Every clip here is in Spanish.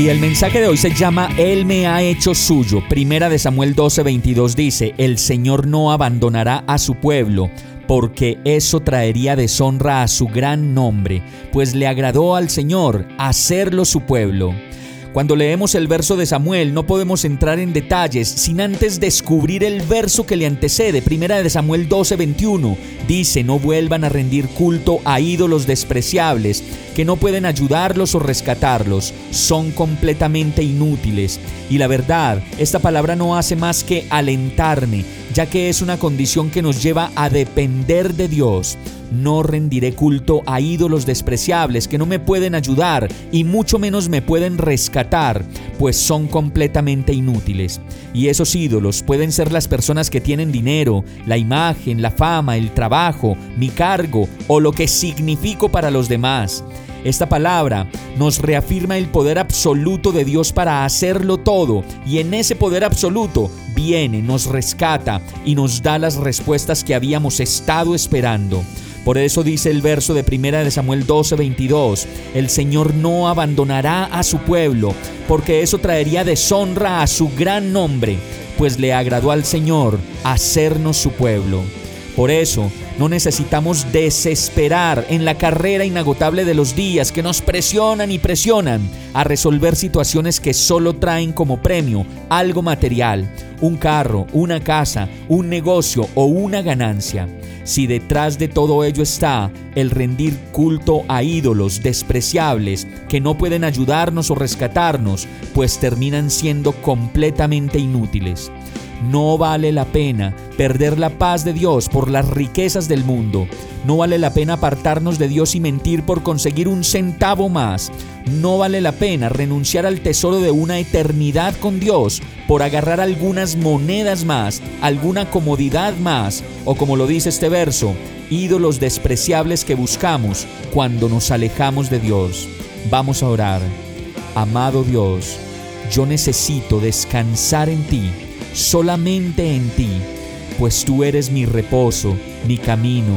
Y el mensaje de hoy se llama Él me ha hecho suyo. Primera de Samuel 12:22 dice, El Señor no abandonará a su pueblo porque eso traería deshonra a su gran nombre, pues le agradó al Señor hacerlo su pueblo. Cuando leemos el verso de Samuel no podemos entrar en detalles sin antes descubrir el verso que le antecede, primera de Samuel 12:21. Dice, no vuelvan a rendir culto a ídolos despreciables, que no pueden ayudarlos o rescatarlos, son completamente inútiles. Y la verdad, esta palabra no hace más que alentarme, ya que es una condición que nos lleva a depender de Dios. No rendiré culto a ídolos despreciables que no me pueden ayudar y mucho menos me pueden rescatar, pues son completamente inútiles. Y esos ídolos pueden ser las personas que tienen dinero, la imagen, la fama, el trabajo, mi cargo o lo que significo para los demás. Esta palabra nos reafirma el poder absoluto de Dios para hacerlo todo y en ese poder absoluto viene, nos rescata y nos da las respuestas que habíamos estado esperando. Por eso dice el verso de 1 de Samuel 12, 22, el Señor no abandonará a su pueblo, porque eso traería deshonra a su gran nombre, pues le agradó al Señor hacernos su pueblo. Por eso, no necesitamos desesperar en la carrera inagotable de los días que nos presionan y presionan a resolver situaciones que solo traen como premio algo material, un carro, una casa, un negocio o una ganancia. Si detrás de todo ello está el rendir culto a ídolos despreciables que no pueden ayudarnos o rescatarnos, pues terminan siendo completamente inútiles. No vale la pena perder la paz de Dios por las riquezas del mundo. No vale la pena apartarnos de Dios y mentir por conseguir un centavo más. No vale la pena renunciar al tesoro de una eternidad con Dios por agarrar algunas monedas más, alguna comodidad más, o como lo dice este verso, ídolos despreciables que buscamos cuando nos alejamos de Dios. Vamos a orar. Amado Dios, yo necesito descansar en ti solamente en ti, pues tú eres mi reposo, mi camino,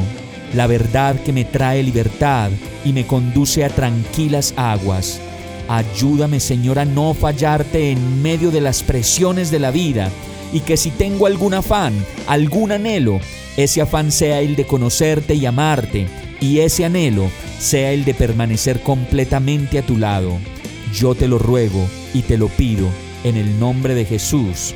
la verdad que me trae libertad y me conduce a tranquilas aguas. Ayúdame, Señor, a no fallarte en medio de las presiones de la vida y que si tengo algún afán, algún anhelo, ese afán sea el de conocerte y amarte y ese anhelo sea el de permanecer completamente a tu lado. Yo te lo ruego y te lo pido en el nombre de Jesús.